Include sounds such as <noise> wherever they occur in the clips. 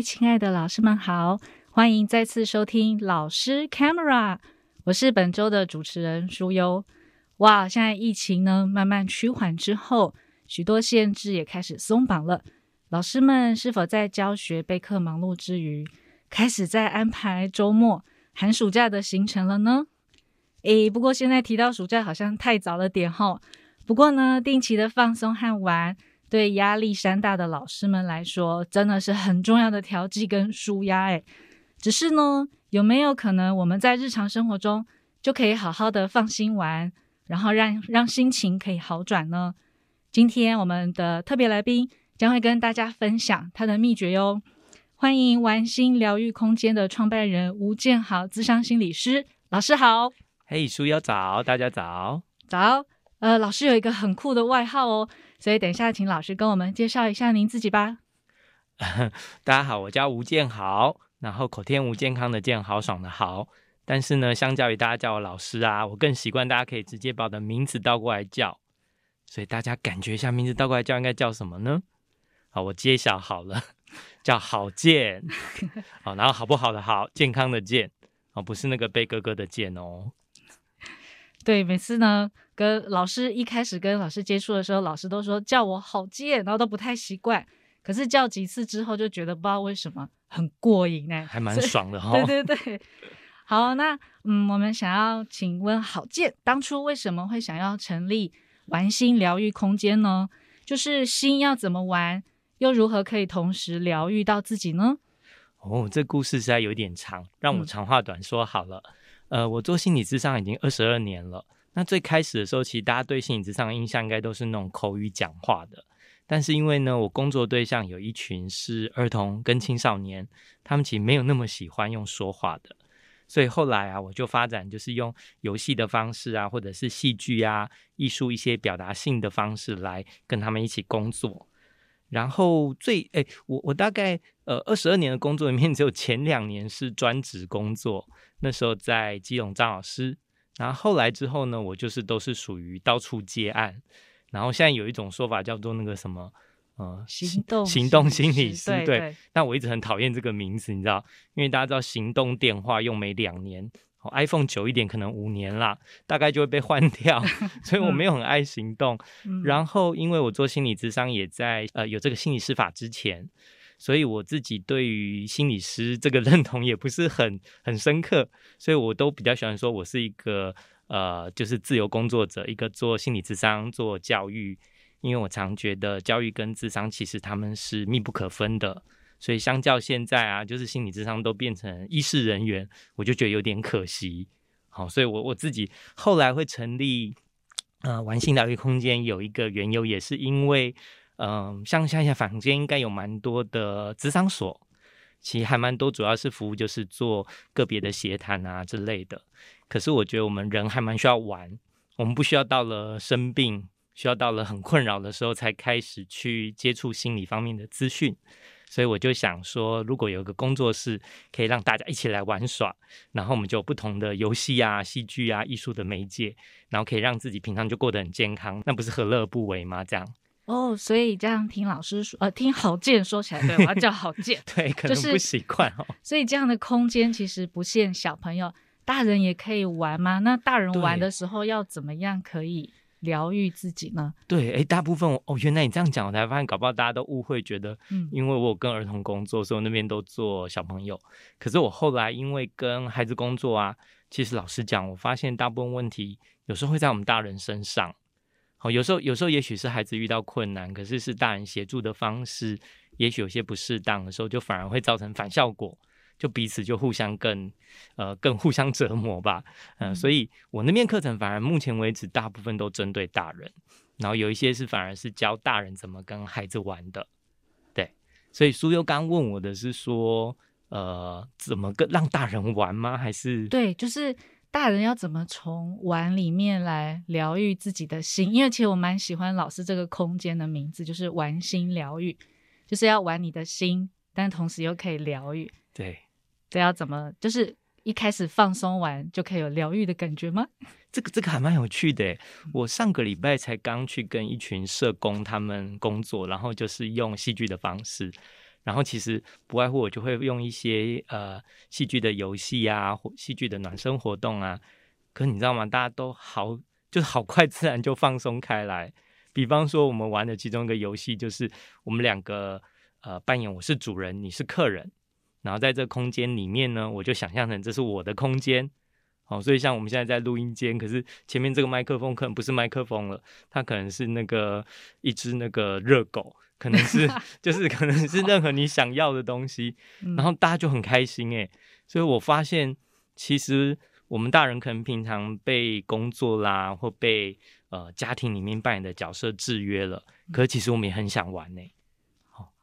位亲爱的老师们好，欢迎再次收听老师 Camera，我是本周的主持人舒优。哇，现在疫情呢慢慢趋缓之后，许多限制也开始松绑了。老师们是否在教学备课忙碌之余，开始在安排周末、寒暑假的行程了呢？诶，不过现在提到暑假好像太早了点吼。不过呢，定期的放松和玩。对压力山大的老师们来说，真的是很重要的调剂跟舒压诶。只是呢，有没有可能我们在日常生活中就可以好好的放心玩，然后让让心情可以好转呢？今天我们的特别来宾将会跟大家分享他的秘诀哟。欢迎玩心疗愈空间的创办人吴建豪咨商心理师，老师好。嘿，书友早，大家早。早。呃，老师有一个很酷的外号哦。所以，等一下，请老师跟我们介绍一下您自己吧。<laughs> 大家好，我叫吴建豪，然后口天吴健康的健，豪爽的豪。但是呢，相较于大家叫我老师啊，我更习惯大家可以直接把我的名字倒过来叫。所以大家感觉一下，名字倒过来叫应该叫什么呢？好，我揭晓好了，<laughs> 叫好健。<laughs> 好，然后好不好的好，健康的健，哦，不是那个贝哥哥的健哦。对，每次呢，跟老师一开始跟老师接触的时候，老师都说叫我好健，然后都不太习惯。可是叫几次之后，就觉得不知道为什么很过瘾呢，还蛮爽的 <laughs> 哈、哦。对对对，好，那嗯，我们想要请问好健，当初为什么会想要成立玩心疗愈空间呢？就是心要怎么玩，又如何可以同时疗愈到自己呢？哦，这故事实在有点长，让我长话短说好了。嗯呃，我做心理咨商已经二十二年了。那最开始的时候，其实大家对心理咨商的印象应该都是那种口语讲话的。但是因为呢，我工作对象有一群是儿童跟青少年，他们其实没有那么喜欢用说话的。所以后来啊，我就发展就是用游戏的方式啊，或者是戏剧啊、艺术一些表达性的方式来跟他们一起工作。然后最诶，我我大概呃二十二年的工作里面，只有前两年是专职工作。那时候在基隆张老师，然后后来之后呢，我就是都是属于到处接案。然后现在有一种说法叫做那个什么，呃，行动行动心理师，对，对。但我一直很讨厌这个名字，你知道，因为大家知道行动电话用没两年，iPhone 久一点可能五年啦，大概就会被换 <laughs> 掉，所以我没有很爱行动。嗯、然后因为我做心理咨商也在呃有这个心理师法之前。所以我自己对于心理师这个 <laughs> 认同也不是很很深刻，所以我都比较喜欢说我是一个呃，就是自由工作者，一个做心理智商、做教育，因为我常觉得教育跟智商其实他们是密不可分的，所以相较现在啊，就是心理智商都变成医事人员，我就觉得有点可惜。好，所以我我自己后来会成立呃玩心疗愈空间，有一个缘由也是因为。嗯，像现在坊间应该有蛮多的职商所，其实还蛮多，主要是服务就是做个别的协谈啊之类的。可是我觉得我们人还蛮需要玩，我们不需要到了生病，需要到了很困扰的时候才开始去接触心理方面的资讯。所以我就想说，如果有个工作室可以让大家一起来玩耍，然后我们就有不同的游戏啊、戏剧啊、艺术的媒介，然后可以让自己平常就过得很健康，那不是何乐而不为吗？这样。哦，所以这样听老师说，呃，听郝建说起来，对，我要叫郝建，对，可能不习惯哦。所以这样的空间其实不限小朋友，大人也可以玩吗？那大人玩的时候要怎么样可以疗愈自己呢？对，哎，大部分哦，原来你这样讲，我才发现，搞不好大家都误会，觉得，嗯，因为我有跟儿童工作，所以我那边都做小朋友。可是我后来因为跟孩子工作啊，其实老实讲，我发现大部分问题有时候会在我们大人身上。好，有时候有时候也许是孩子遇到困难，可是是大人协助的方式，也许有些不适当的时候，就反而会造成反效果，就彼此就互相更呃更互相折磨吧。嗯，嗯，所以我那边课程反而目前为止大部分都针对大人，然后有一些是反而是教大人怎么跟孩子玩的。对，所以苏优刚问我的是说，呃，怎么个让大人玩吗？还是对，就是。大人要怎么从玩里面来疗愈自己的心？因为其实我蛮喜欢老师这个空间的名字，就是“玩心疗愈”，就是要玩你的心，但同时又可以疗愈。对，这要怎么？就是一开始放松完就可以有疗愈的感觉吗？<laughs> 这个这个还蛮有趣的。我上个礼拜才刚去跟一群社工他们工作，然后就是用戏剧的方式。然后其实不外乎我就会用一些呃戏剧的游戏啊，或戏剧的暖身活动啊。可你知道吗？大家都好，就是好快自然就放松开来。比方说我们玩的其中一个游戏，就是我们两个呃扮演我是主人，你是客人。然后在这空间里面呢，我就想象成这是我的空间。哦，所以像我们现在在录音间，可是前面这个麦克风可能不是麦克风了，它可能是那个一只那个热狗。可能是 <laughs> 就是可能是任何你想要的东西，<laughs> 然后大家就很开心诶。所以我发现其实我们大人可能平常被工作啦或被呃家庭里面扮演的角色制约了，可是其实我们也很想玩呢。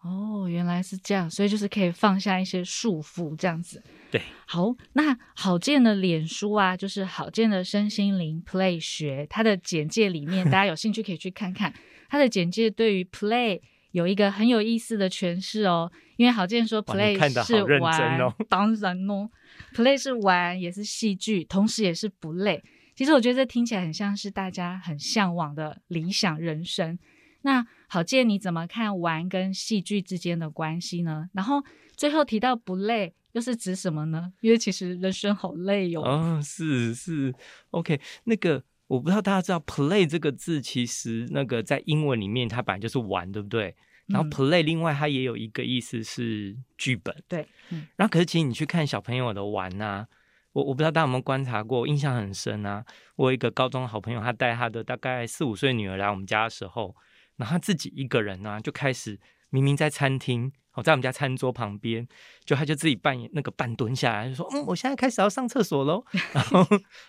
哦，原来是这样，所以就是可以放下一些束缚这样子。对，好，那好见的脸书啊，就是好见的身心灵 Play 学，它的简介里面 <laughs> 大家有兴趣可以去看看它的简介，对于 Play。有一个很有意思的诠释哦，因为好见说 play 是玩，哦、当然哦，play 是玩，也是戏剧，同时也是不累。其实我觉得这听起来很像是大家很向往的理想人生。那好见你怎么看玩跟戏剧之间的关系呢？然后最后提到不累，又是指什么呢？因为其实人生好累哟、哦。哦，是是，OK，那个。我不知道大家知道 “play” 这个字，其实那个在英文里面它本来就是玩，对不对？然后 “play” 另外它也有一个意思是剧本，对。嗯。然后可是其实你去看小朋友的玩呐、啊，我我不知道大家有没有观察过，印象很深啊。我有一个高中好朋友，他带他的大概四五岁女儿来我们家的时候，然后他自己一个人呢、啊、就开始明明在餐厅。我在我们家餐桌旁边，就他就自己扮演那个半蹲下来，就说：“嗯，我现在开始要上厕所喽。<laughs> ”然后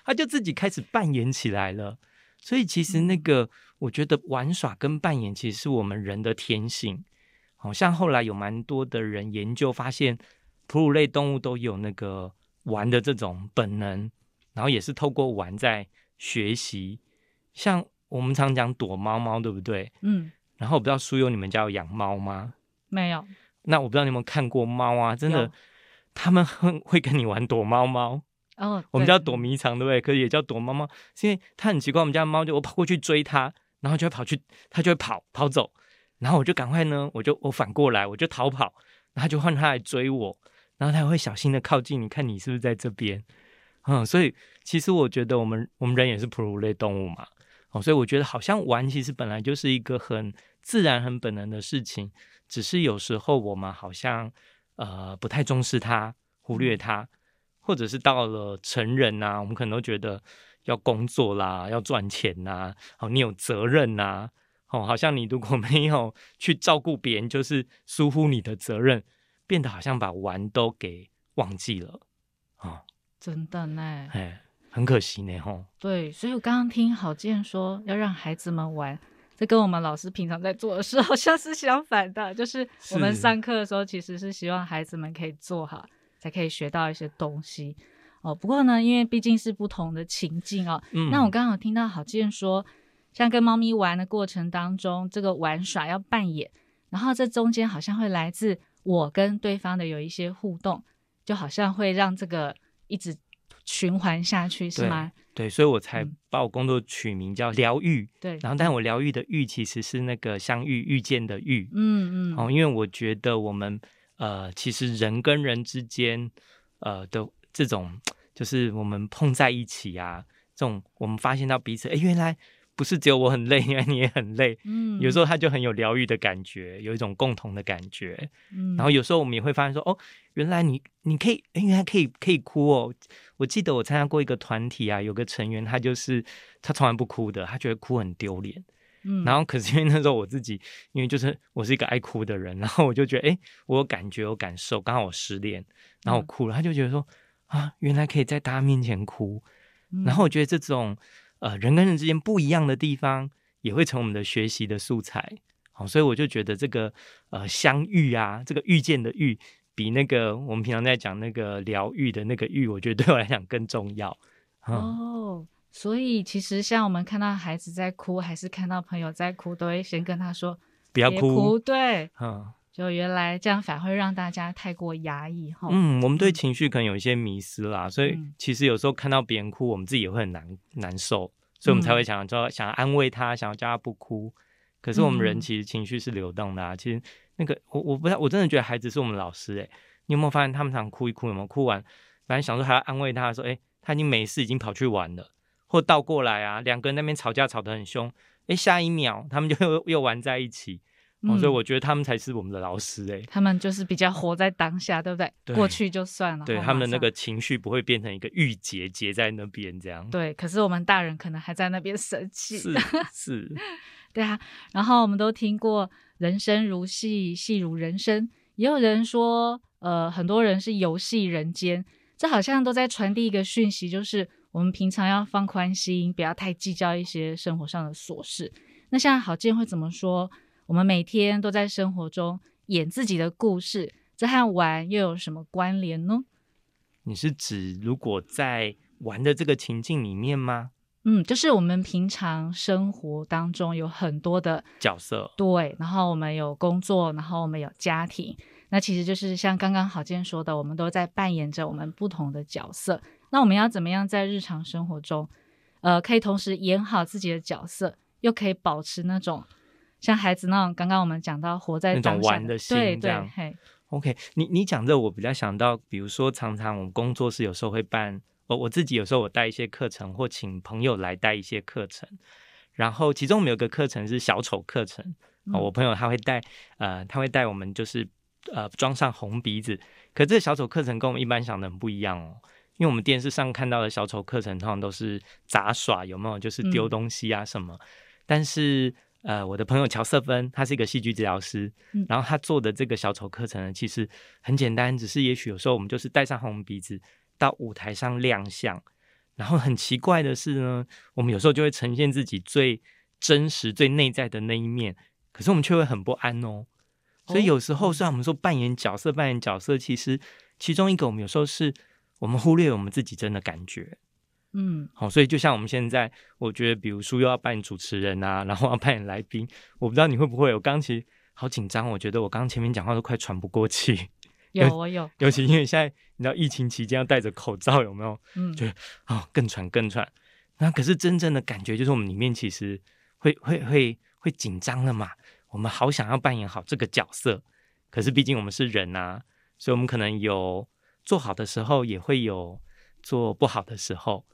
他就自己开始扮演起来了。所以其实那个，我觉得玩耍跟扮演其实是我们人的天性。好像后来有蛮多的人研究发现，哺乳类动物都有那个玩的这种本能，然后也是透过玩在学习。像我们常讲躲猫猫，对不对？嗯。然后我不知道书友你们家有养猫吗？没有。那我不知道你有没有看过猫啊？真的，他们很会跟你玩躲猫猫。哦，我们叫躲迷藏，对不对？可是也叫躲猫猫，是因为它很奇怪。我们家的猫就我跑过去追它，然后就会跑去，它就会跑跑走，然后我就赶快呢，我就我反过来，我就逃跑，然后就换它来追我，然后它会小心的靠近你，看你是不是在这边。嗯，所以其实我觉得我们我们人也是哺乳类动物嘛。哦，所以我觉得好像玩其实本来就是一个很自然、很本能的事情。只是有时候我们好像呃不太重视它，忽略它，或者是到了成人呐、啊，我们可能都觉得要工作啦，要赚钱呐、啊，哦，你有责任呐、啊，哦，好像你如果 <laughs> 没有去照顾别人，就是疏忽你的责任，变得好像把玩都给忘记了啊，哦、真的呢，哎，很可惜呢，吼。对，所以我刚刚听郝建说要让孩子们玩。这跟我们老师平常在做的事 <laughs> 好像是相反的，就是我们上课的时候其实是希望孩子们可以做好，才可以学到一些东西哦。不过呢，因为毕竟是不同的情境哦，嗯、那我刚好听到郝建说，像跟猫咪玩的过程当中，这个玩耍要扮演，然后这中间好像会来自我跟对方的有一些互动，就好像会让这个一直循环下去，是吗？对，所以我才把我工作取名叫疗愈。对，然后，但我疗愈的愈其实是那个相遇、遇见的遇。嗯嗯。哦，因为我觉得我们呃，其实人跟人之间呃的这种，就是我们碰在一起啊，这种我们发现到彼此，哎，原来。不是只有我很累，因为你也很累。嗯，有时候他就很有疗愈的感觉，有一种共同的感觉。嗯，然后有时候我们也会发现说，哦，原来你你可以，原来可以可以哭哦。我记得我参加过一个团体啊，有个成员他就是他从来不哭的，他觉得哭很丢脸。嗯，然后可是因为那时候我自己，因为就是我是一个爱哭的人，然后我就觉得，哎，我有感觉有感受，刚好我失恋，然后我哭了，他就觉得说，啊，原来可以在大家面前哭。然后我觉得这种。呃，人跟人之间不一样的地方，也会成为我们的学习的素材。好，所以我就觉得这个呃相遇啊，这个遇见的遇，比那个我们平常在讲那个疗愈的那个愈，我觉得对我来讲更重要。嗯、哦，所以其实像我们看到孩子在哭，还是看到朋友在哭，都会先跟他说不要哭，哭。对，嗯。就原来这样反而会让大家太过压抑哈。嗯，我们对情绪可能有一些迷失啦，所以其实有时候看到别人哭，我们自己也会很难难受，所以我们才会想说想要安慰他，想要叫他不哭。可是我们人其实情绪是流动的啊。其实那个我我不太我真的觉得孩子是我们老师诶、欸。你有没有发现他们常哭一哭，有没有哭完，反正想说还要安慰他说，诶，他已经没事，已经跑去玩了，或倒过来啊，两个人那边吵架吵得很凶，诶，下一秒他们就又又玩在一起。哦，所以我觉得他们才是我们的老师哎、欸，他们就是比较活在当下，对不对？对，过去就算了。对，他们的那个情绪不会变成一个郁结结在那边这样。对，可是我们大人可能还在那边生气。是 <laughs> 是，<laughs> 对啊。然后我们都听过“人生如戏，戏如人生”，也有人说，呃，很多人是游戏人间。这好像都在传递一个讯息，就是我们平常要放宽心，不要太计较一些生活上的琐事。那像郝建会怎么说？我们每天都在生活中演自己的故事，这和玩又有什么关联呢？你是指如果在玩的这个情境里面吗？嗯，就是我们平常生活当中有很多的角色，对，然后我们有工作，然后我们有家庭，那其实就是像刚刚郝建说的，我们都在扮演着我们不同的角色。那我们要怎么样在日常生活中，呃，可以同时演好自己的角色，又可以保持那种。像孩子那种，刚刚我们讲到活在那种玩的心，这样。对对 OK，你你讲这，我比较想到，比如说，常常我们工作室有时候会办，我我自己有时候我带一些课程，或请朋友来带一些课程。然后其中我们有个课程是小丑课程，嗯、我朋友他会带，呃，他会带我们就是呃装上红鼻子。可这个小丑课程跟我们一般想的很不一样哦，因为我们电视上看到的小丑课程通常都是杂耍，有没有？就是丢东西啊什么，嗯、但是。呃，我的朋友乔瑟芬，他是一个戏剧治疗师，嗯、然后他做的这个小丑课程呢，其实很简单，只是也许有时候我们就是戴上红鼻子到舞台上亮相，然后很奇怪的是呢，我们有时候就会呈现自己最真实、最内在的那一面，可是我们却会很不安哦。所以有时候虽然我们说扮演角色，扮演角色，其实其中一个我们有时候是我们忽略我们自己真的感觉。嗯，好，所以就像我们现在，我觉得，比如说又要扮演主持人啊，然后要扮演来宾，我不知道你会不会我。刚其实好紧张，我觉得我刚前面讲话都快喘不过气。有，我有。尤其因为现在你知道疫情期间要戴着口罩，有没有？嗯，就哦更喘更喘。那可是真正的感觉就是我们里面其实会会会会紧张了嘛。我们好想要扮演好这个角色，可是毕竟我们是人啊，所以我们可能有做好的时候，也会有做不好的时候。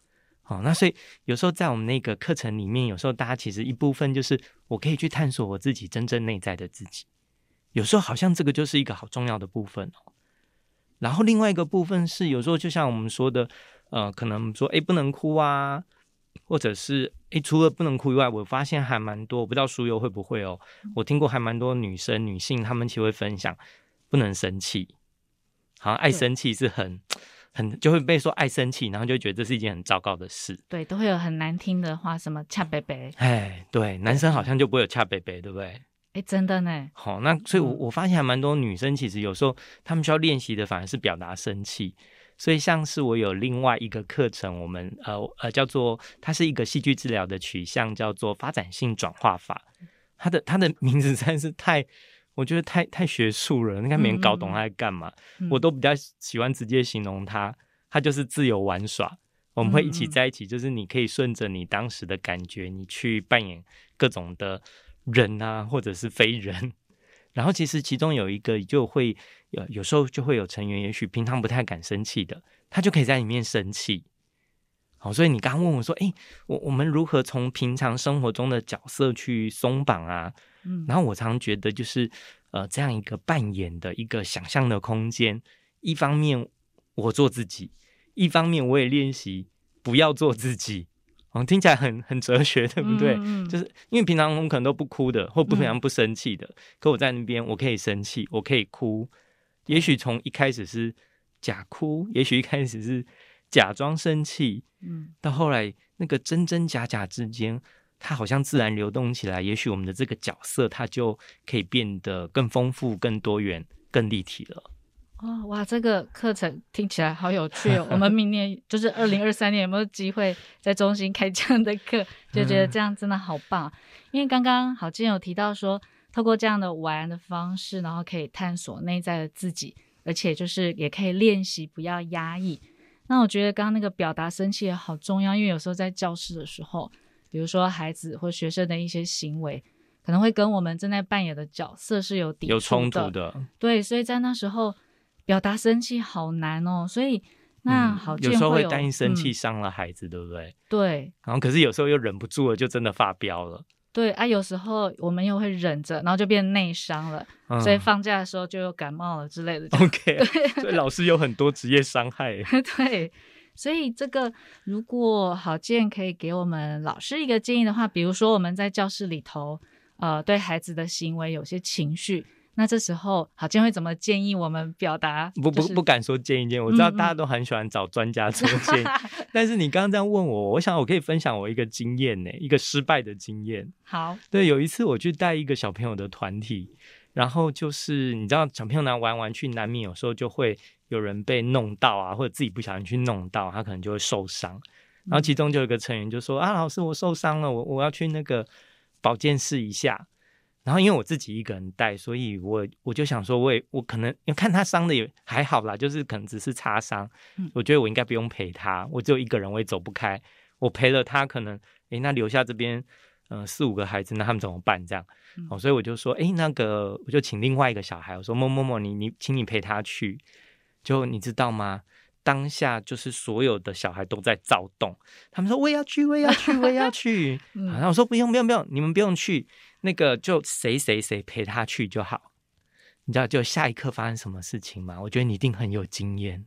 好，那所以有时候在我们那个课程里面，有时候大家其实一部分就是我可以去探索我自己真正内在的自己。有时候好像这个就是一个好重要的部分哦。然后另外一个部分是，有时候就像我们说的，呃，可能说诶不能哭啊，或者是诶除了不能哭以外，我发现还蛮多，我不知道书友会不会哦。我听过还蛮多女生女性，她们其实会分享不能生气，好像爱生气是很。很就会被说爱生气，然后就觉得这是一件很糟糕的事。对，都会有很难听的话，什么恰贝贝。哎，对，男生好像就不会有恰贝贝，对不对？哎，真的呢。好，那所以我，我我发现还蛮多女生，其实有时候她们需要练习的反而是表达生气。所以，像是我有另外一个课程，我们呃呃叫做它是一个戏剧治疗的取向，叫做发展性转化法。它的它的名字实在是太。我觉得太太学术了，应该没人搞懂他在干嘛。我都比较喜欢直接形容他，他就是自由玩耍。我们会一起在一起，就是你可以顺着你当时的感觉，你去扮演各种的人啊，或者是非人。然后其实其中有一个就会有有时候就会有成员，也许平常不太敢生气的，他就可以在里面生气。好，所以你刚刚问我说：“诶，我我们如何从平常生活中的角色去松绑啊？”嗯，然后我常常觉得就是，呃，这样一个扮演的一个想象的空间，一方面我做自己，一方面我也练习不要做自己，嗯，听起来很很哲学，对不对？嗯嗯，就是因为平常我们可能都不哭的，或不平常不生气的，嗯，可我在那边我可以生气，我可以哭，也许从一开始是假哭，也许一开始是假装生气，嗯，到后来那个真真假假之间。它好像自然流动起来，也许我们的这个角色它就可以变得更丰富、更多元、更立体了。哦，哇，这个课程听起来好有趣哦！<laughs> 我们明年就是二零二三年有没有机会在中心开这样的课？就觉得这样真的好棒。嗯、因为刚刚郝建有提到说，透过这样的玩的方式，然后可以探索内在的自己，而且就是也可以练习不要压抑。那我觉得刚刚那个表达生气也好重要，因为有时候在教室的时候，比如说孩子或学生的一些行为，可能会跟我们正在扮演的角色是有有冲突的。对，所以在那时候。表达生气好难哦，所以那好有，有时候会担心生气伤了孩子，嗯、对不对？对。然后可是有时候又忍不住了，就真的发飙了。对啊，有时候我们又会忍着，然后就变内伤了，嗯、所以放假的时候就又感冒了之类的。OK，<laughs> 对所以老师有很多职业伤害。<laughs> 对，所以这个如果郝建可以给我们老师一个建议的话，比如说我们在教室里头，呃，对孩子的行为有些情绪。那这时候，郝建会怎么建议我们表达？不不不敢说建议建议，我知道大家都很喜欢找专家做建议。<laughs> 嗯嗯但是你刚刚这样问我，我想我可以分享我一个经验呢，一个失败的经验。好，对，有一次我去带一个小朋友的团体，然后就是你知道，小朋友拿玩玩具，难免有时候就会有人被弄到啊，或者自己不小心去弄到，他可能就会受伤。然后其中就有一个成员就说：“嗯、啊，老师，我受伤了，我我要去那个保健室一下。”然后因为我自己一个人带，所以我我就想说，我也我可能因为看他伤的也还好啦，就是可能只是擦伤，嗯、我觉得我应该不用陪他，我只有一个人，我也走不开，我陪了他，可能诶那留下这边呃四五个孩子，那他们怎么办？这样，嗯、哦，所以我就说，诶那个我就请另外一个小孩，我说某某某，你你请你陪他去，就你知道吗？当下就是所有的小孩都在躁动，他们说我也要去，我也要去，我也要去，<laughs> 嗯、然后我说不用不用不用，你们不用去。那个就谁谁谁陪他去就好，你知道就下一刻发生什么事情吗？我觉得你一定很有经验。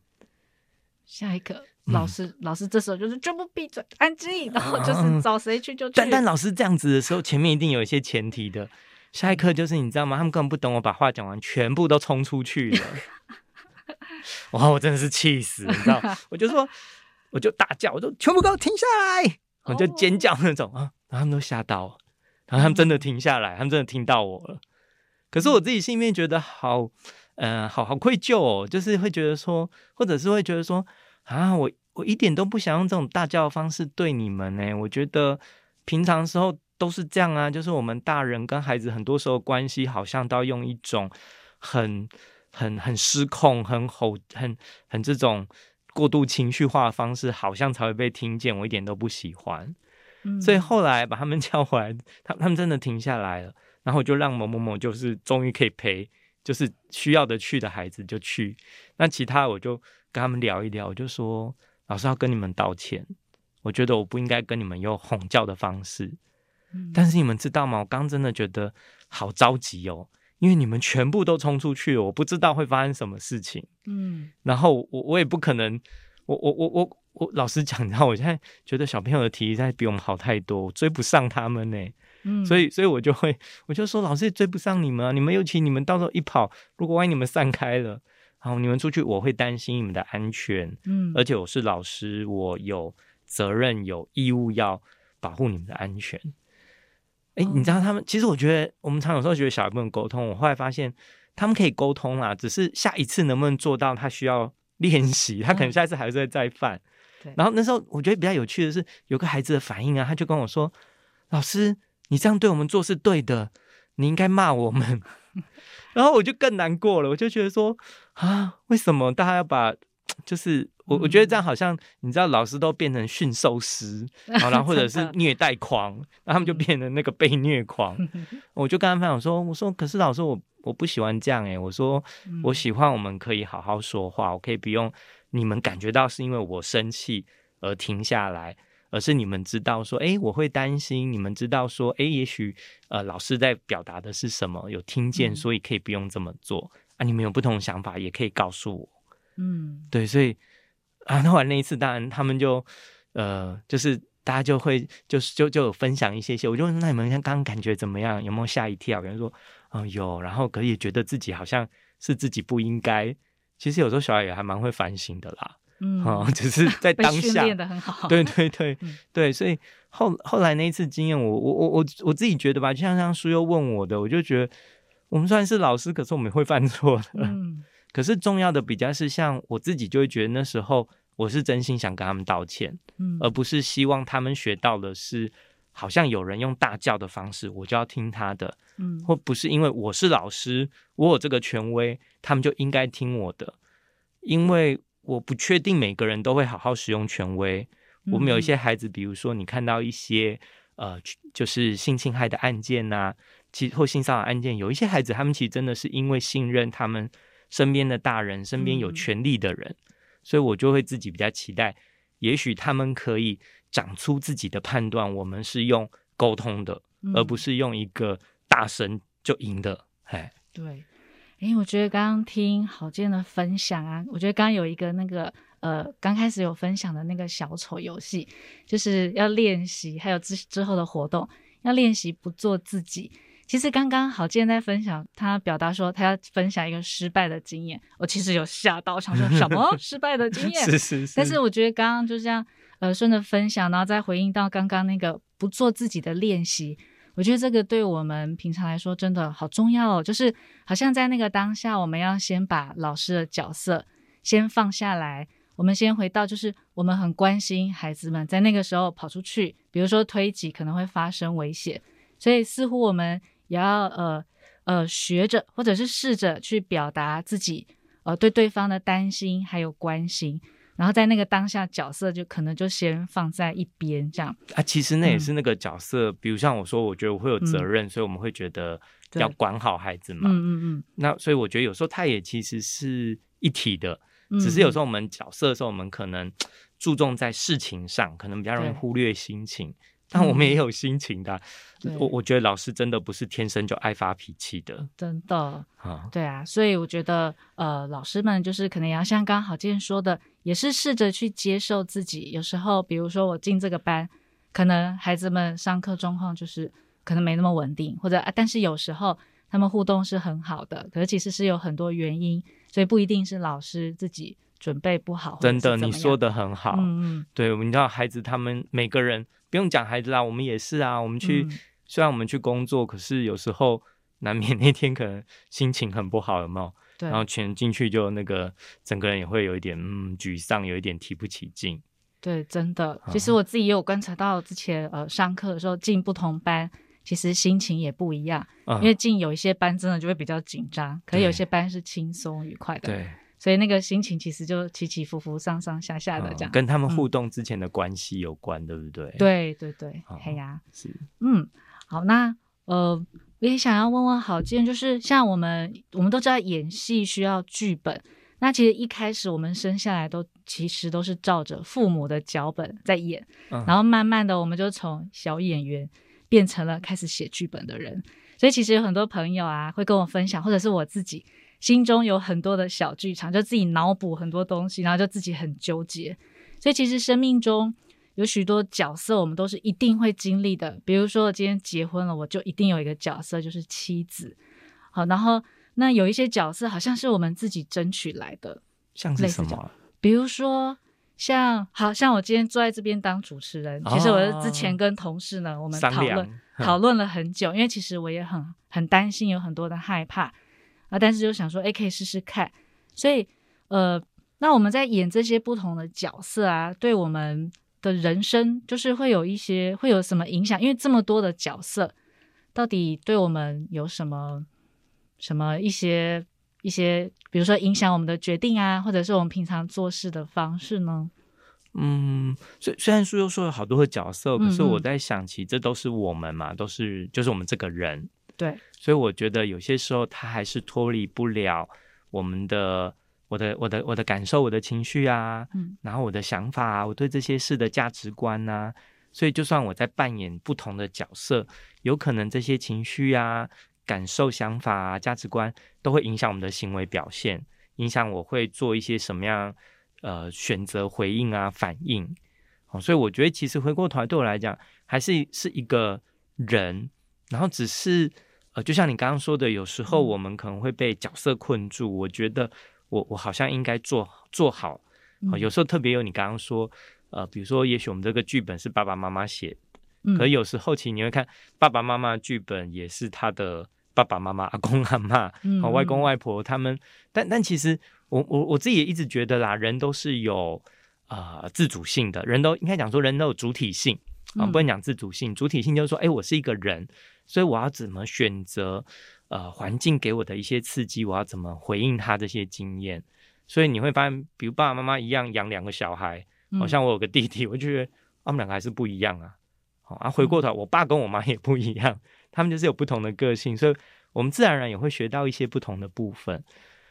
下一刻，老师、嗯、老师这时候就是全部闭嘴，安静，然后就是找谁去就去。但但老师这样子的时候，前面一定有一些前提的。下一刻就是你知道吗？他们根本不等我把话讲完，全部都冲出去了。<laughs> 哇！我真的是气死，你知道？<laughs> 我就说，我就大叫，我就全部给我停下来！我就尖叫那种啊，然后他们都吓到。然后他们真的停下来，他们真的听到我了。可是我自己心里面觉得好，嗯、呃，好好愧疚哦，就是会觉得说，或者是会觉得说，啊，我我一点都不想用这种大叫的方式对你们呢。我觉得平常时候都是这样啊，就是我们大人跟孩子很多时候关系好像都要用一种很很很失控、很吼、很很这种过度情绪化的方式，好像才会被听见。我一点都不喜欢。所以后来把他们 <laughs> 叫回来，他他们真的停下来了，然后我就让某某某就是终于可以陪，就是需要的去的孩子就去，那其他我就跟他们聊一聊，我就说老师要跟你们道歉，我觉得我不应该跟你们用哄叫的方式，但是你们知道吗？我刚真的觉得好着急哦，因为你们全部都冲出去了，我不知道会发生什么事情，嗯，然后我我也不可能，我我我我。我老实讲，然后我现在觉得小朋友的体力在比我们好太多，我追不上他们呢。嗯，所以所以我就会，我就说老师也追不上你们啊！你们尤其你们到时候一跑，如果万一你们散开了，然后你们出去，我会担心你们的安全。嗯，而且我是老师，我有责任、有义务要保护你们的安全。哎，你知道他们？其实我觉得我们常有时候觉得小孩不能沟通，我后来发现他们可以沟通啊，只是下一次能不能做到，他需要练习，他可能下一次还是会再犯。然后那时候我觉得比较有趣的是，有个孩子的反应啊，他就跟我说：“老师，你这样对我们做是对的，你应该骂我们。”然后我就更难过了，我就觉得说：“啊，为什么大家要把就是我？我觉得这样好像你知道，老师都变成驯兽师，<laughs> 然后或者是虐待狂，然后他们就变成那个被虐狂。<laughs> ”我就跟他分享说：“我说，可是老师，我我不喜欢这样诶，我说我喜欢我们可以好好说话，我可以不用。”你们感觉到是因为我生气而停下来，而是你们知道说，哎，我会担心。你们知道说，哎，也许呃，老师在表达的是什么，有听见，所以可以不用这么做、嗯、啊。你们有不同的想法，也可以告诉我。嗯，对，所以啊，那完那一次，当然他们就呃，就是大家就会就是就就有分享一些些。我就问那你们刚刚感觉怎么样？有没有吓一跳？有人说，哦、呃，有，然后可以觉得自己好像是自己不应该。其实有时候小孩也还蛮会反省的啦，嗯，<laughs> 只是在当下，练得很好，对 <laughs> 对对、嗯、<laughs> 对，所以后后来那一次经验，我我我我我自己觉得吧，就像像书又问我的，我就觉得我们虽然是老师，可是我们也会犯错的。嗯，可是重要的比较是像我自己就会觉得那时候我是真心想跟他们道歉，嗯，而不是希望他们学到的是好像有人用大叫的方式，我就要听他的，嗯，或不是因为我是老师，我有这个权威，他们就应该听我的，因为我不确定每个人都会好好使用权威。我们有一些孩子，比如说你看到一些呃，就是性侵害的案件呐、啊，其或性骚扰案件，有一些孩子他们其实真的是因为信任他们身边的大人，身边有权力的人，嗯、所以我就会自己比较期待，也许他们可以长出自己的判断。我们是用沟通的，嗯、而不是用一个大声就赢的。哎，对，哎，我觉得刚刚听郝建的分享啊，我觉得刚刚有一个那个。呃，刚开始有分享的那个小丑游戏，就是要练习，还有之之后的活动要练习不做自己。其实刚刚郝建在分享，他表达说他要分享一个失败的经验，我其实有吓到，想说什么 <laughs> 失败的经验？是是是。但是我觉得刚刚就这样，呃，顺着分享，然后再回应到刚刚那个不做自己的练习，我觉得这个对我们平常来说真的好重要哦。就是好像在那个当下，我们要先把老师的角色先放下来。我们先回到，就是我们很关心孩子们在那个时候跑出去，比如说推挤可能会发生危险，所以似乎我们也要呃呃学着，或者是试着去表达自己呃对对方的担心还有关心，然后在那个当下角色就可能就先放在一边这样啊。其实那也是那个角色，嗯、比如像我说，我觉得我会有责任，嗯、所以我们会觉得要管好孩子嘛。嗯嗯嗯。那所以我觉得有时候他也其实是一体的。只是有时候我们角色的时候，我们可能注重在事情上，可能比较容易忽略心情。但我们也有心情的。我我觉得老师真的不是天生就爱发脾气的，真的啊。对啊，所以我觉得呃，老师们就是可能也要像刚好今天说的，也是试着去接受自己。有时候，比如说我进这个班，可能孩子们上课状况就是可能没那么稳定，或者啊，但是有时候他们互动是很好的，可是其实是有很多原因。所以不一定是老师自己准备不好，真的，你说的很好。嗯嗯，对，你知道孩子他们每个人不用讲孩子啦，我们也是啊。我们去、嗯、虽然我们去工作，可是有时候难免 <laughs> 那天可能心情很不好，有没有？对。然后全进去就那个整个人也会有一点嗯沮丧，有一点提不起劲。对，真的。其实我自己也有观察到，之前呃上课的时候进不同班。其实心情也不一样，因为进有一些班真的就会比较紧张，嗯、可有些班是轻松愉快的，对，所以那个心情其实就起起伏伏、上上下下的这样。跟他们互动之前的关系有关，嗯、对不对？对对对，嘿呀、哦，是，嗯，好，那呃，我也想要问问郝建，就是像我们我们都知道演戏需要剧本，那其实一开始我们生下来都其实都是照着父母的脚本在演，嗯、然后慢慢的我们就从小演员。变成了开始写剧本的人，所以其实有很多朋友啊会跟我分享，或者是我自己心中有很多的小剧场，就自己脑补很多东西，然后就自己很纠结。所以其实生命中有许多角色，我们都是一定会经历的。比如说我今天结婚了，我就一定有一个角色就是妻子。好，然后那有一些角色好像是我们自己争取来的，像是什么？比如说。像好像我今天坐在这边当主持人，其实我是之前跟同事呢，哦、我们讨论讨论了很久，因为其实我也很很担心，有很多的害怕啊，但是就想说，哎，可以试试看。所以，呃，那我们在演这些不同的角色啊，对我们的人生就是会有一些会有什么影响？因为这么多的角色，到底对我们有什么什么一些？一些，比如说影响我们的决定啊，或者是我们平常做事的方式呢？嗯，虽虽然书又说了好多的角色，可是我在想，其实这都是我们嘛，都是就是我们这个人。对，所以我觉得有些时候他还是脱离不了我们的、我的、我的、我的感受、我的情绪啊，嗯，然后我的想法啊，我对这些事的价值观啊，所以就算我在扮演不同的角色，有可能这些情绪啊。感受、想法啊、价值观都会影响我们的行为表现，影响我会做一些什么样呃选择、回应啊、反应。哦，所以我觉得其实回过头来对我来讲，还是是一个人，然后只是呃，就像你刚刚说的，有时候我们可能会被角色困住。我觉得我我好像应该做做好。哦，有时候特别有你刚刚说呃，比如说也许我们这个剧本是爸爸妈妈写。可有时候其实你会看爸爸妈妈剧本也是他的爸爸妈妈、阿公阿嬷、嗯、外公外婆他们，但但其实我我我自己也一直觉得啦，人都是有啊、呃、自主性的，人都应该讲说人都有主体性啊，不能讲自主性，主体性就是说，哎，我是一个人，所以我要怎么选择呃环境给我的一些刺激，我要怎么回应他这些经验，所以你会发现，比如爸爸妈妈一样养两个小孩，好像我有个弟弟，我就觉得他们两个还是不一样啊。好啊，回过头，我爸跟我妈也不一样，他们就是有不同的个性，所以我们自然而然也会学到一些不同的部分。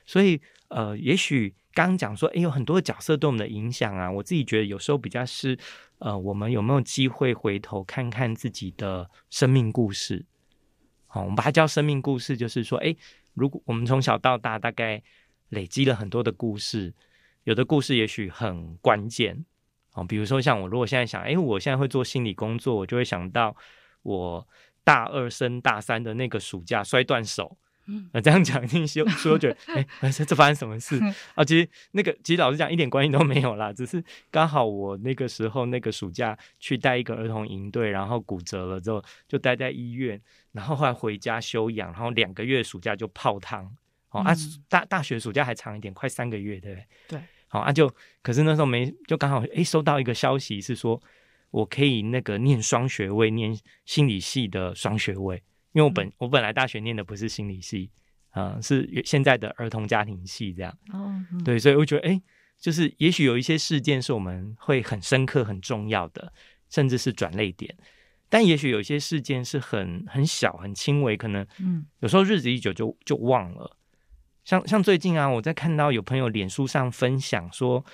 所以，呃，也许刚刚讲说，哎，有很多角色对我们的影响啊，我自己觉得有时候比较是，呃，我们有没有机会回头看看自己的生命故事？好，我们把它叫生命故事，就是说，哎，如果我们从小到大大概累积了很多的故事，有的故事也许很关键。哦，比如说像我，如果现在想，哎，我现在会做心理工作，我就会想到我大二升大三的那个暑假摔断手。嗯，那这样讲，听说说觉得，<laughs> 哎，这这发生什么事啊？其实那个，其实老实讲，一点关系都没有啦，只是刚好我那个时候那个暑假去带一个儿童营队，然后骨折了之后就待在医院，然后后来回家休养，然后两个月暑假就泡汤。哦，啊，大大学暑假还长一点，快三个月，对不对？对。好啊，就可是那时候没，就刚好诶收到一个消息是说，我可以那个念双学位，念心理系的双学位，因为我本、嗯、我本来大学念的不是心理系，啊、呃，是现在的儿童家庭系这样。哦，嗯、对，所以我觉得诶就是也许有一些事件是我们会很深刻、很重要的，甚至是转泪点，但也许有一些事件是很很小、很轻微，可能嗯，有时候日子一久就就忘了。像像最近啊，我在看到有朋友脸书上分享说，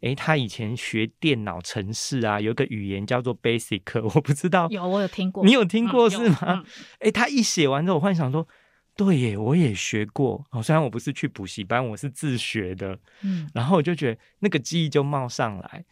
诶，他以前学电脑程式啊，有一个语言叫做 Basic，我不知道有我有听过，你有听过是吗？诶，他一写完之后，我幻想说，对耶，我也学过。哦，虽然我不是去补习班，我是自学的。嗯，然后我就觉得那个记忆就冒上来。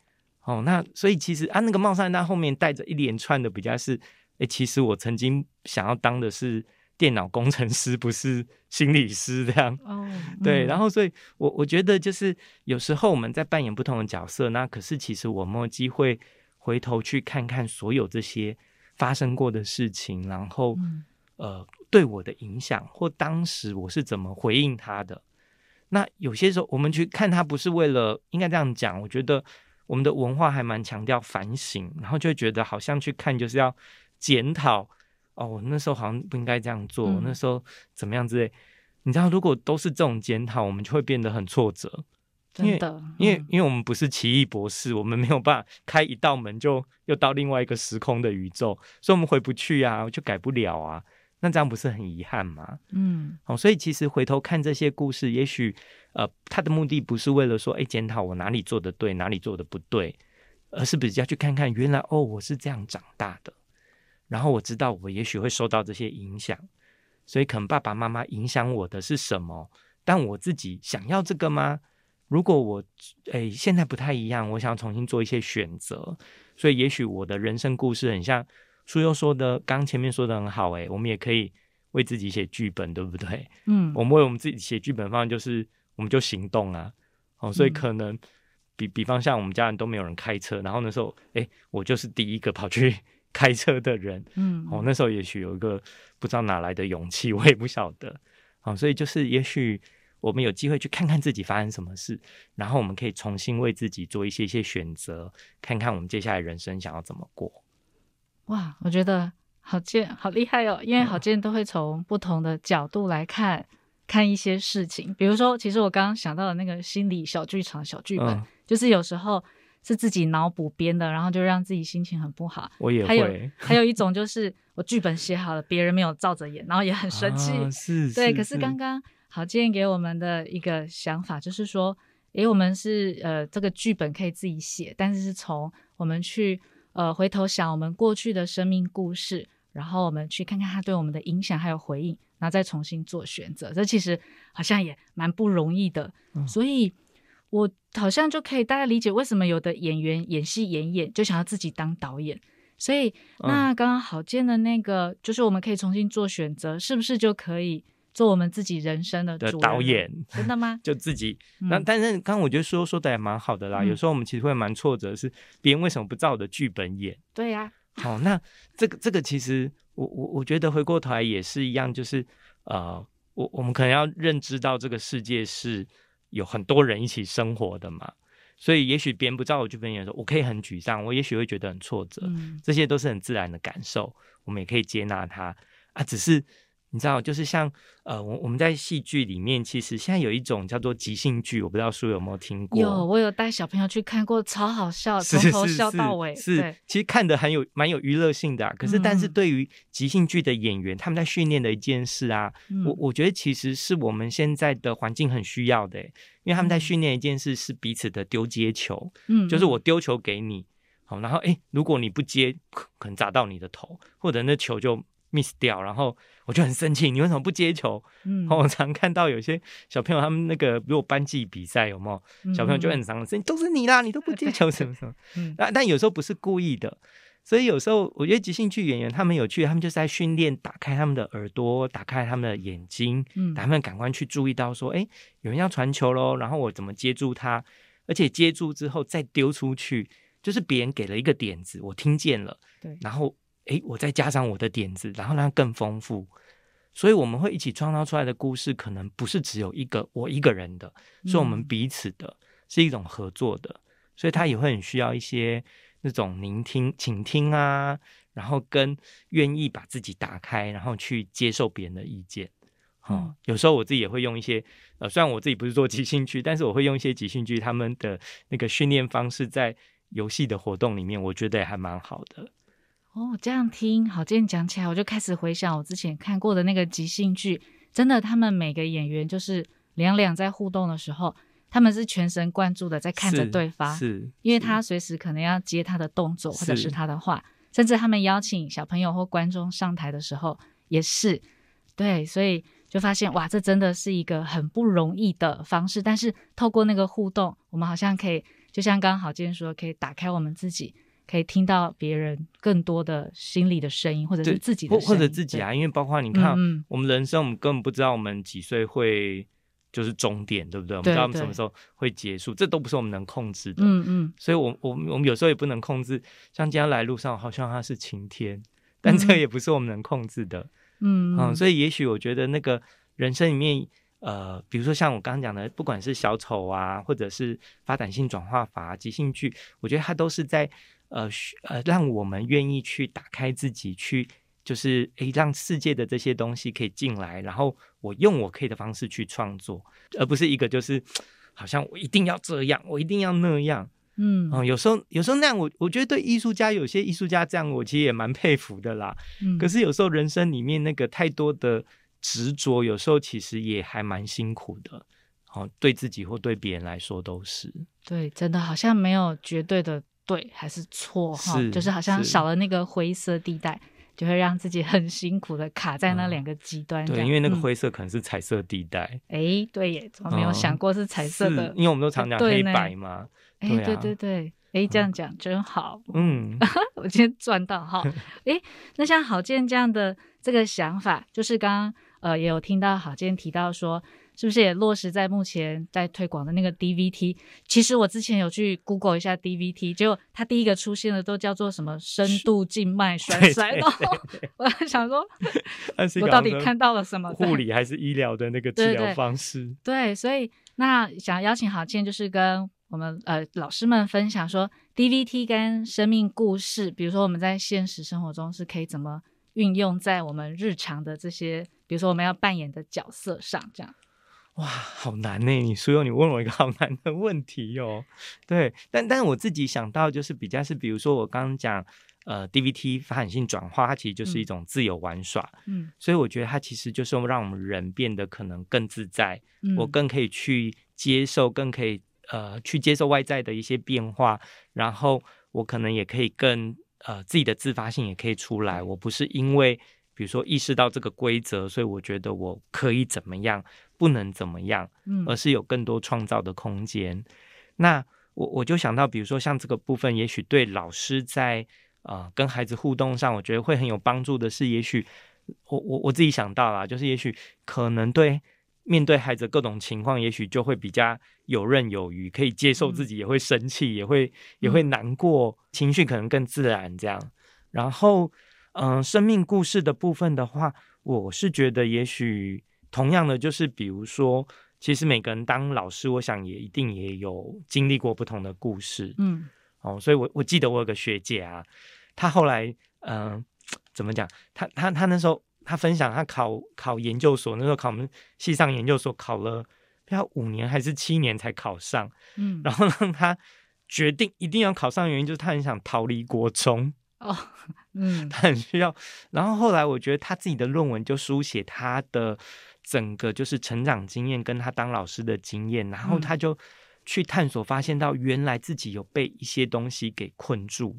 哦，那所以其实啊，那个冒上来，那后面带着一连串的比较是，诶，其实我曾经想要当的是。电脑工程师不是心理师这样哦，对，然后所以我我觉得就是有时候我们在扮演不同的角色，那可是其实我们有机会回头去看看所有这些发生过的事情，然后呃对我的影响或当时我是怎么回应他的。那有些时候我们去看他不是为了应该这样讲，我觉得我们的文化还蛮强调反省，然后就会觉得好像去看就是要检讨。哦，我那时候好像不应该这样做，嗯、那时候怎么样之类？你知道，如果都是这种检讨，我们就会变得很挫折。真的，因为、嗯、因为因为我们不是奇异博士，我们没有办法开一道门就又到另外一个时空的宇宙，所以我们回不去啊，就改不了啊。那这样不是很遗憾吗？嗯，好、哦，所以其实回头看这些故事，也许呃，他的目的不是为了说，哎，检讨我哪里做的对，哪里做的不对，而是比较去看看，原来哦，我是这样长大的。然后我知道我也许会受到这些影响，所以可能爸爸妈妈影响我的是什么？但我自己想要这个吗？如果我诶现在不太一样，我想要重新做一些选择，所以也许我的人生故事很像书悠说的，刚前面说的很好，诶，我们也可以为自己写剧本，对不对？<laughs> 嗯，我们为我们自己写剧本方向就是我们就行动啊，哦，所以可能比比方像我们家人都没有人开车，然后那时候诶我就是第一个跑去。开车的人，嗯，哦，那时候也许有一个不知道哪来的勇气，<laughs> 我也不晓得，好，所以就是也许我们有机会去看看自己发生什么事，然后我们可以重新为自己做一些一些选择，看看我们接下来人生想要怎么过。哇，我觉得郝建好厉害哦，因为郝建都会从不同的角度来看看一些事情，比如说，其实我刚刚想到的那个心理小剧场、小剧本，嗯，就是有时候。是自己脑补编的，然后就让自己心情很不好。我也会。还有还有一 <laughs> 种就是我剧本写好了，别人没有照着演，然后也很生气。啊、是，对。是可是刚刚郝建给我们的一个想法就是说，诶，我们是呃这个剧本可以自己写，但是是从我们去呃回头想我们过去的生命故事，然后我们去看看它对我们的影响还有回应，然后再重新做选择。这其实好像也蛮不容易的，嗯、所以。我好像就可以大概理解为什么有的演员演戏演演就想要自己当导演，所以那刚刚郝建的那个、嗯、就是我们可以重新做选择，是不是就可以做我们自己人生的的导演？真的吗？<laughs> 就自己那，嗯、但是刚刚我觉得说说的也蛮好的啦。嗯、有时候我们其实会蛮挫折，是别人为什么不照我的剧本演？对呀、啊，好，那这个这个其实我我我觉得回过头来也是一样，就是呃，我我们可能要认知到这个世界是有很多人一起生活的嘛，所以也许别人不知道我这边演的时候，我可以很沮丧，我也许会觉得很挫折，嗯，这些都是很自然的感受，我们也可以接纳它啊，只是。你知道，就是像呃，我我们在戏剧里面，其实现在有一种叫做即兴剧，我不知道书有没有听过？有，我有带小朋友去看过，超好笑，从头笑到尾。是，其实看的很有蛮有娱乐性的啊。可是，但是对于即兴剧的演员，嗯、他们在训练的一件事啊，嗯、我我觉得其实是我们现在的环境很需要的，因为他们在训练一件事是彼此的丢接球，嗯，就是我丢球给你，好，然后哎，如果你不接，可能砸到你的头，或者那球就 miss 掉，然后。我就很生气，你为什么不接球？嗯，我常看到有些小朋友，他们那个比如班级比赛有没有？小朋友就很伤心，都是你啦，你都不接球，什么什么。<laughs> 嗯，但但有时候不是故意的，所以有时候我觉得即兴剧演员他们有趣，他们就是在训练打开他们的耳朵，打开他们的眼睛，嗯，他们感官去注意到说，哎，有人要传球喽，然后我怎么接住他？而且接住之后再丢出去，就是别人给了一个点子，我听见了，对，然后。诶，我再加上我的点子，然后让它更丰富，所以我们会一起创造出来的故事，可能不是只有一个我一个人的，是我们彼此的，是一种合作的，所以他也会很需要一些那种聆听、倾听啊，然后跟愿意把自己打开，然后去接受别人的意见。嗯，有时候我自己也会用一些，呃，虽然我自己不是做即兴剧，但是我会用一些即兴剧他们的那个训练方式，在游戏的活动里面，我觉得也还蛮好的。哦，这样听郝建讲起来，我就开始回想我之前看过的那个即兴剧。真的，他们每个演员就是两两在互动的时候，他们是全神贯注的在看着对方，是，是因为他随时可能要接他的动作或者是他的话，甚至他们邀请小朋友或观众上台的时候也是，对，所以就发现哇，这真的是一个很不容易的方式。但是透过那个互动，我们好像可以，就像刚刚郝建说，可以打开我们自己。可以听到别人更多的心里的声音，或者是自己的声音，或者自己啊，因为包括你看，嗯、我们人生，我们根本不知道我们几岁会就是终点，对不对？我们不知道我们什么时候会结束，这都不是我们能控制的。嗯嗯，所以我，我我我们有时候也不能控制。像今天来路上，好像它是晴天，但这也不是我们能控制的。嗯嗯，所以也许我觉得那个人生里面，呃，比如说像我刚刚讲的，不管是小丑啊，或者是发展性转化法、即兴剧，我觉得它都是在。呃，呃，让我们愿意去打开自己，去就是诶，让世界的这些东西可以进来，然后我用我可以的方式去创作，而不是一个就是好像我一定要这样，我一定要那样。嗯，哦，有时候有时候那样，我我觉得对艺术家，有些艺术家这样，我其实也蛮佩服的啦。嗯，可是有时候人生里面那个太多的执着，有时候其实也还蛮辛苦的。哦，对自己或对别人来说都是。对，真的好像没有绝对的。对还是错哈？就是好像少了那个灰色地带，就会让自己很辛苦的卡在那两个极端，嗯。对，因为那个灰色可能是彩色地带。哎、对耶，怎么没有想过是彩色的？因为我们都常讲黑白嘛。哎、欸，对对对，哎、啊，这样讲真好。嗯，<laughs> 我今天赚到哈。<laughs> 哎，那像郝建这样的这个想法，就是刚刚呃也有听到郝建提到说。是不是也落实在目前在推广的那个 DVT？其实我之前有去 Google 一下 DVT，结果它第一个出现的都叫做什么深度静脉 <laughs> 栓塞。然后我想说，我到底看到了什么？护理还是医疗的那个治疗方式？对，对，对，所以那想邀请郝健，就是跟我们呃老师们分享说，DVT 跟生命故事，比如说我们在现实生活中是可以怎么运用在我们日常的这些，比如说我们要扮演的角色上，这样。哇，好难呢！你苏友，你问我一个好难的问题哟、哦。对，但但是我自己想到就是比较是，比如说我刚刚讲，呃，DVT 发展性转化，它其实就是一种自由玩耍。嗯，所以我觉得它其实就是让我们人变得可能更自在，嗯、我更可以去接受，更可以呃去接受外在的一些变化，然后我可能也可以更呃自己的自发性也可以出来。我不是因为比如说意识到这个规则，所以我觉得我可以怎么样。不能怎么样，而是有更多创造的空间。嗯、那我我就想到，比如说像这个部分，也许对老师在呃跟孩子互动上，我觉得会很有帮助的是，也许我我我自己想到啦，就是也许可能对面对孩子各种情况，也许就会比较游刃有余，可以接受自己也会生气，嗯、也会也会难过，情绪可能更自然这样。然后，嗯、呃，生命故事的部分的话，我是觉得也许同样的，就是比如说，其实每个人当老师，我想也一定也有经历过不同的故事，嗯，哦，所以我我记得我有个学姐啊，她后来，嗯、呃，怎么讲？她她她那时候她分享，她考考研究所，那时候考我们系上研究所，考了要五年还是七年才考上，嗯，然后让她决定一定要考上原因，就是她很想逃离国中。哦，<laughs> 嗯，他很需要。然后后来，我觉得他自己的论文就书写他的整个就是成长经验，跟他当老师的经验。然后他就去探索，发现到原来自己有被一些东西给困住，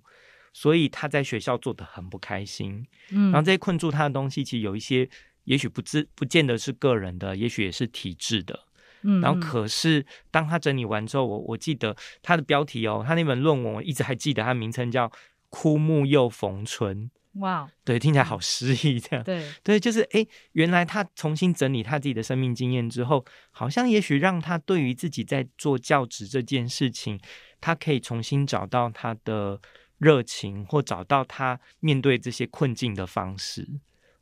所以他在学校做的很不开心。嗯，然后这些困住他的东西，其实有一些，也许不知不见得是个人的，也许也是体制的。嗯，然后可是当他整理完之后，我我记得他的标题哦，他那本论文我一直还记得，他名称叫。枯木又逢春，哇 Wow，对，听起来好诗意，这样，对，对，就是哎，原来他重新整理他自己的生命经验之后，好像也许让他对于自己在做教职这件事情，他可以重新找到他的热情，或找到他面对这些困境的方式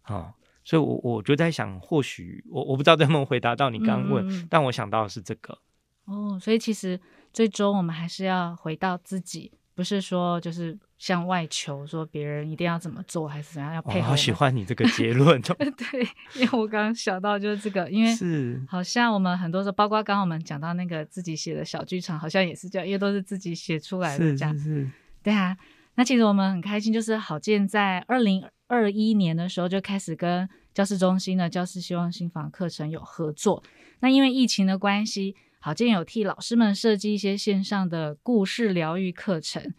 啊。所以我，我我就在想，或许我我不知道 <laughs> 能不能回答到你刚刚问，<laughs> 但我想到的是这个。哦，所以其实最终我们还是要回到自己。不是说就是向外求，说别人一定要怎么做，还是怎样要配合？我好喜欢你这个结论。<laughs> 对，因为我刚刚想到就是这个，因为是好像我们很多时候，包括刚刚我们讲到那个自己写的小剧场，好像也是这样，因为都是自己写出来的这样。是，是，是。对啊，那其实我们很开心，就是好见在二零二一年的时候就开始跟教师中心的教师希望新房课程有合作。那因为疫情的关系。好见有替老师们设计一些线上的故事疗愈课程，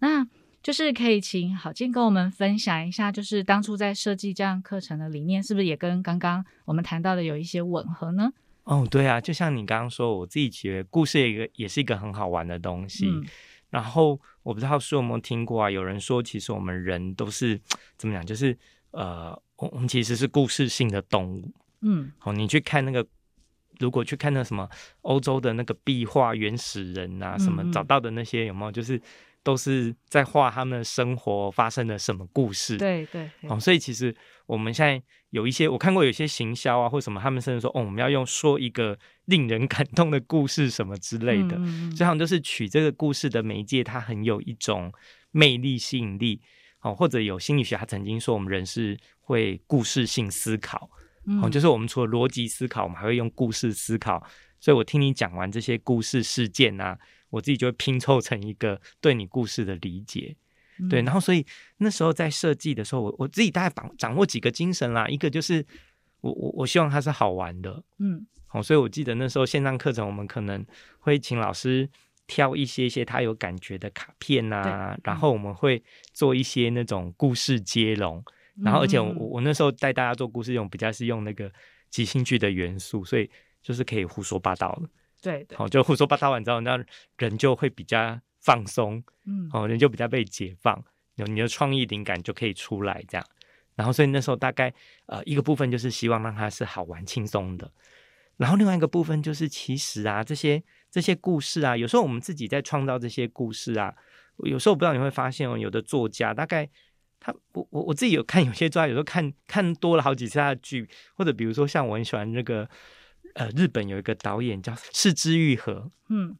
那就是可以请郝静跟我们分享一下，就是当初在设计这样课程的理念，是不是也跟刚刚我们谈到的有一些吻合呢？哦，对啊，就像你刚刚说，我自己觉得故事一个也是一个很好玩的东西。嗯、然后我不知道书有没有听过啊？有人说，其实我们人都是怎么讲？就是呃，我们其实是故事性的动物。嗯，好，你去看那个。如果去看那什么欧洲的那个壁画，原始人啊，什么找到的那些有没有？就是都是在画他们的生活发生了什么故事。对对。哦，所以其实我们现在有一些，我看过有些行销啊，或什么，他们甚至说，哦，我们要用说一个令人感动的故事什么之类的。嗯。这样就是取这个故事的媒介，它很有一种魅力吸引力。哦，或者有心理学，他曾经说，我们人是会故事性思考。哦，就是我们除了逻辑思考，我们还会用故事思考。所以我听你讲完这些故事事件啊，我自己就会拼凑成一个对你故事的理解。嗯、对，然后所以那时候在设计的时候，我我自己大概掌掌握几个精神啦。一个就是我我我希望它是好玩的，嗯，好，所以我记得那时候线上课程，我们可能会请老师挑一些一些他有感觉的卡片啊，嗯、然后我们会做一些那种故事接龙。然后，而且我我那时候带大家做故事用比较是用那个即兴剧的元素，所以就是可以胡说八道了。对，对，好，就胡说八道完之后，那人就会比较放松，嗯，哦，人就比较被解放，有你的创意灵感就可以出来这样。然后，所以那时候大概呃一个部分就是希望让它是好玩轻松的，然后另外一个部分就是其实啊这些这些故事啊，有时候我们自己在创造这些故事啊，有时候我不知道你会发现哦，有的作家大概。他我我我自己有看有些作家，有时候看看多了好几次他的剧，或者比如说像我很喜欢那个呃日本有一个导演叫是枝裕和，嗯，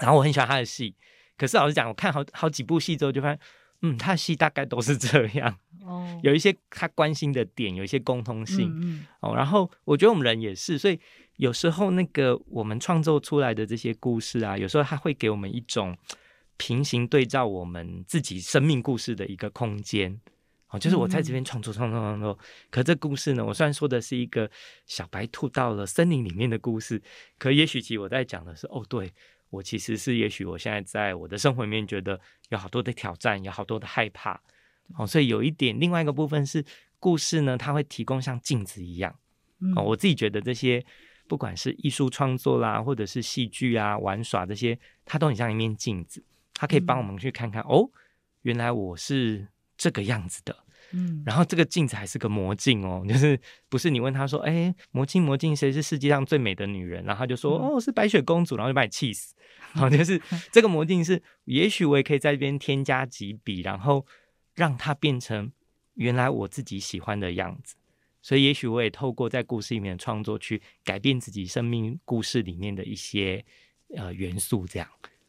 然后我很喜欢他的戏，可是老实讲，我看好好几部戏之后就发现，嗯，他的戏大概都是这样，哦，有一些他关心的点，有一些共通性，嗯，嗯哦，然后我觉得我们人也是，所以有时候那个我们创作出来的这些故事啊，有时候他会给我们一种。平行对照我们自己生命故事的一个空间，哦，就是我在这边创作创作创作，可这故事呢，我虽然说的是一个小白兔到了森林里面的故事，可也许其实我在讲的是，哦，对，我其实是也许我现在在我的生活里面觉得有好多的挑战，有好多的害怕，哦，所以有一点另外一个部分是故事呢，它会提供像镜子一样，哦，我自己觉得这些不管是艺术创作啦，或者是戏剧啊、玩耍这些，它都很像一面镜子。它可以帮我们去看看，嗯、哦，原来我是这个样子的，嗯，然后这个镜子还是个魔镜哦，<laughs> 就是不是你问他说，哎，魔镜魔镜，谁是世界上最美的女人？然后他就说，嗯、哦，是白雪公主，然后就把你气死。然 <laughs> 后就是这个魔镜是，也许我也可以在这边添加几笔，然后让它变成原来我自己喜欢的样子。所以，也许我也透过在故事里面的创作，去改变自己生命故事里面的一些呃元素，这样。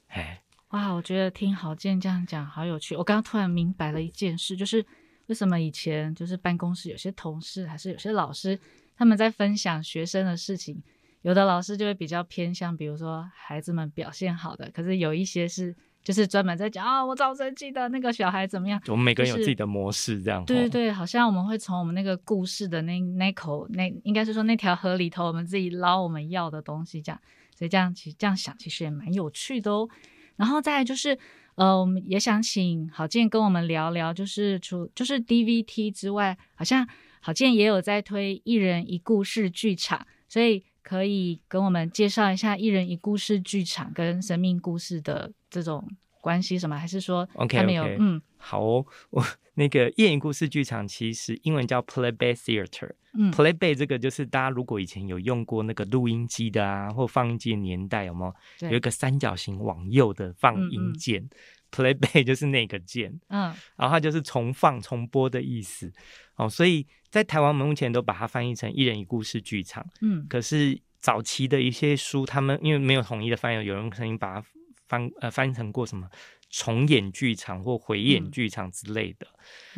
哎，哇，我觉得听郝建这样讲好有趣。我刚刚突然明白了一件事，就是为什么以前就是办公室有些同事还是有些老师，他们在分享学生的事情，有的老师就会比较偏向，比如说孩子们表现好的，可是有一些是。就是专门在讲啊，我早晨记得那个小孩怎么样？我们每个人有自己的模式，这样。对对对，好像我们会从我们那个故事的那那口那，应该是说那条河里头，我们自己捞我们要的东西，这样。所以这样其实这样想，其实也蛮有趣的哦。然后再就是，呃，我们也想请郝建跟我们聊聊，就是除就是 DVT 之外，好像郝建也有在推一人一故事剧场，所以。可以跟我们介绍一下一人一故事剧场跟生命故事的这种关系什么？还是说他们有 okay, okay. 嗯，好哦，<laughs> 我那个一人一故事剧场其实英文叫 Playback Theater。嗯，Playback 这个就是大家如果以前有用过那个录音机的啊，或放映机的年代，有没有？有一个三角形往右的放映键。嗯嗯 Playback <laughs> 就是那个键，嗯，然后它就是重放、重播的意思，哦，所以在台湾目前都把它翻译成一人一故事剧场，嗯，可是早期的一些书，他们因为没有统一的翻译，有人曾经把它翻呃翻译成过什么重演剧场或回演剧场之类的，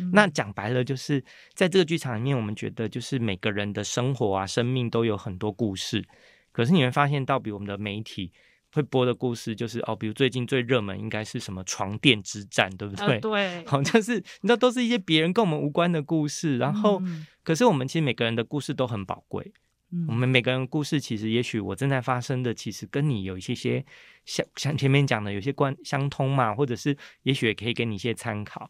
嗯、那讲白了就是在这个剧场里面，我们觉得就是每个人的生活啊、生命都有很多故事，可是你会发现，到比我们的媒体。会播的故事就是哦，比如最近最热门应该是什么床垫之战，对不对？呃、对，<laughs> 好像是你知道，都是一些别人跟我们无关的故事。然后，嗯、可是我们其实每个人的故事都很宝贵。嗯、我们每个人故事其实，也许我正在发生的，其实跟你有一些些像像前面讲的有些关相通嘛，或者是也许也可以给你一些参考。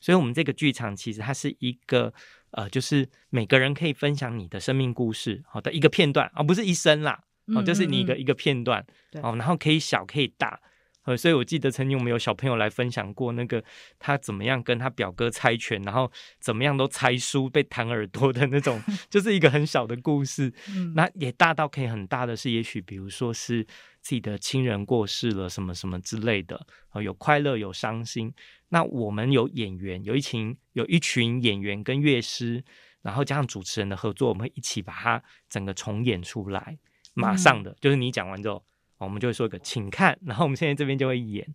所以，我们这个剧场其实它是一个呃，就是每个人可以分享你的生命故事好的一个片段，而、哦、不是一生啦。哦，就是你一个一个片段，对哦，然后可以小可以大，呃，所以我记得曾经我们有小朋友来分享过那个他怎么样跟他表哥猜拳，然后怎么样都猜输被弹耳朵的那种，<laughs> 就是一个很小的故事。嗯，那也大到可以很大的是，也许比如说是自己的亲人过世了，什么什么之类的，哦，有快乐有伤心。那我们有演员，有一群有一群演员跟乐师，然后加上主持人的合作，我们会一起把它整个重演出来。马上的，嗯、就是你讲完之后，我们就会说一个请看，然后我们现在这边就会演，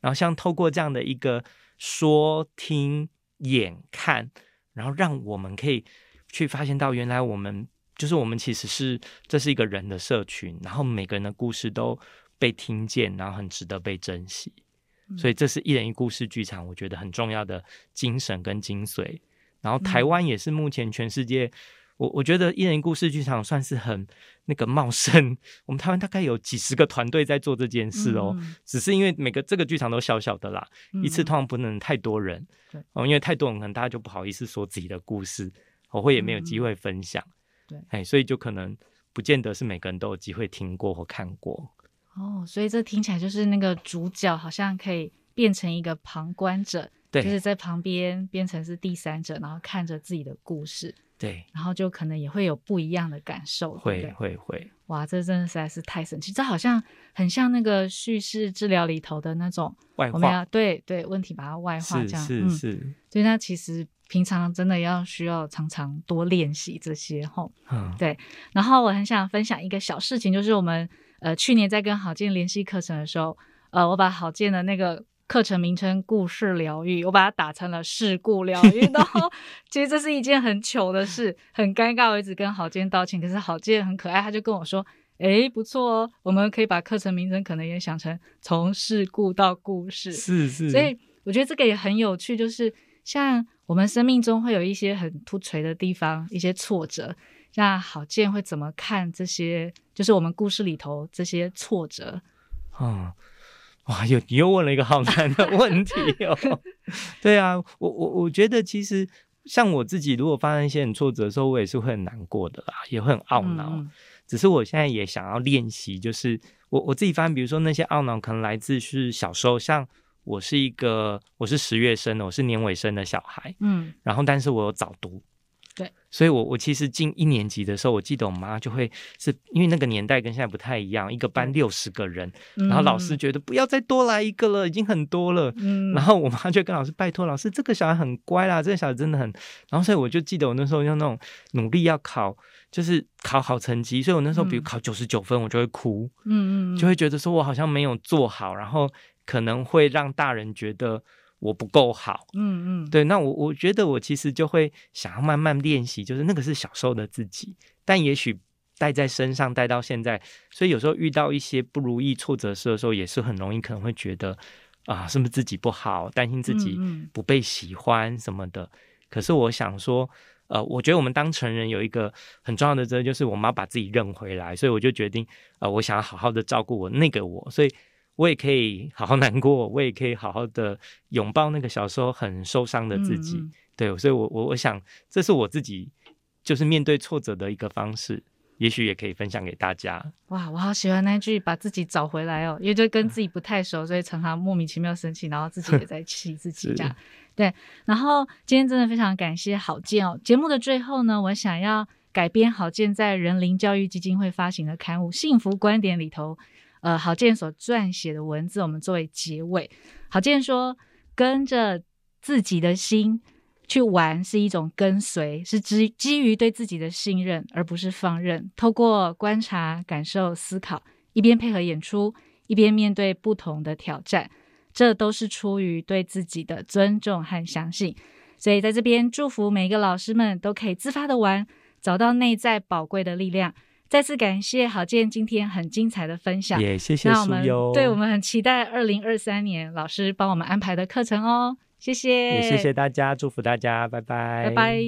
然后像透过这样的一个说听演看，然后让我们可以去发现到，原来我们就是我们其实是这是一个人的社群，然后每个人的故事都被听见，然后很值得被珍惜，嗯、所以这是一人一故事剧场，我觉得很重要的精神跟精髓。然后台湾也是目前全世界。我我觉得一人一故事剧场算是很那个茂盛，我们台湾大概有几十个团队在做这件事哦，嗯、只是因为每个这个剧场都小小的啦，嗯、一次通常不能太多人，对。哦，因为太多人可能大家就不好意思说自己的故事，我会也没有机会分享，对，哎，所以就可能不见得是每个人都有机会听过或看过，哦，所以这听起来就是那个主角好像可以变成一个旁观者，对，就是在旁边变成是第三者，然后看着自己的故事。对，然后就可能也会有不一样的感受，会会会，哇，这真的实在是太神奇，这好像很像那个叙事治疗里头的那种外化，我们要对对问题把它外化，这样是是是，嗯、所以那其实平常真的要需要常常多练习这些吼，嗯，对。然后我很想分享一个小事情，就是我们呃去年在跟郝建联系课程的时候，呃，我把郝建的那个。课程名称“故事疗愈”，我把它打成了“事故疗愈”。然后，<laughs> 其实这是一件很糗的事，很尴尬。我一直跟郝建道歉，可是郝建很可爱，他就跟我说：“哎，不错哦，我们可以把课程名称可能也想成从事故到故事。”是是。所以我觉得这个也很有趣，就是像我们生命中会有一些很突锤的地方，一些挫折，像郝建会怎么看这些？就是我们故事里头这些挫折，嗯。哇，又你又问了一个好难的问题哦。<laughs> 对啊，我我我觉得其实像我自己，如果发生一些很挫折的时候，我也是会很难过的啦，也会很懊恼。嗯、只是我现在也想要练习，就是我我自己发现，比如说那些懊恼可能来自是小时候，像我是一个我是十月生的，我是年尾生的小孩，嗯，然后但是我有早读，对，所以我我其实进一年级的时候，我记得我妈就会是因为那个年代跟现在不太一样，一个班六十个人，然后老师觉得不要再多来一个了，已经很多了。嗯，然后我妈就跟老师拜托老师，这个小孩很乖啦，这个小孩真的很。然后所以我就记得我那时候用那种努力要考，就是考好成绩，所以我那时候比如考九十九分，我就会哭，嗯嗯，就会觉得说我好像没有做好，然后可能会让大人觉得。我不够好，嗯嗯，对，那我我觉得我其实就会想要慢慢练习，就是那个是小时候的自己，但也许带在身上带到现在，所以有时候遇到一些不如意、挫折事的时候，也是很容易可能会觉得啊，是不是自己不好，担心自己不被喜欢什么的。嗯嗯，可是我想说，呃，我觉得我们当成人有一个很重要的责任，就是我们要把自己认回来，所以我就决定，呃，我想要好好的照顾我那个我，所以。我也可以好好难过，我也可以好好的拥抱那个小时候很受伤的自己。嗯、对，所以我我我想，这是我自己就是面对挫折的一个方式，也许也可以分享给大家。哇，我好喜欢那句“把自己找回来”哦，因为就跟自己不太熟，所以常常莫名其妙生气，然后自己也在气自己 <laughs> 这样。对，然后今天真的非常感谢郝建哦。节目的最后呢，我想要改编郝建在人林教育基金会发行的刊物《幸福观点》里头。呃，郝建所撰写的文字，我们作为结尾。郝建说：“跟着自己的心去玩是一种跟随，是基基于对自己的信任，而不是放任。透过观察、感受、思考，一边配合演出，一边面对不同的挑战，这都是出于对自己的尊重和相信。所以，在这边祝福每一个老师们都可以自发的玩，找到内在宝贵的力量。”再次感谢郝建今天很精彩的分享，也谢谢那我们对我们很期待二零二三年老师帮我们安排的课程哦，谢谢，也谢谢大家，祝福大家，拜拜，拜拜。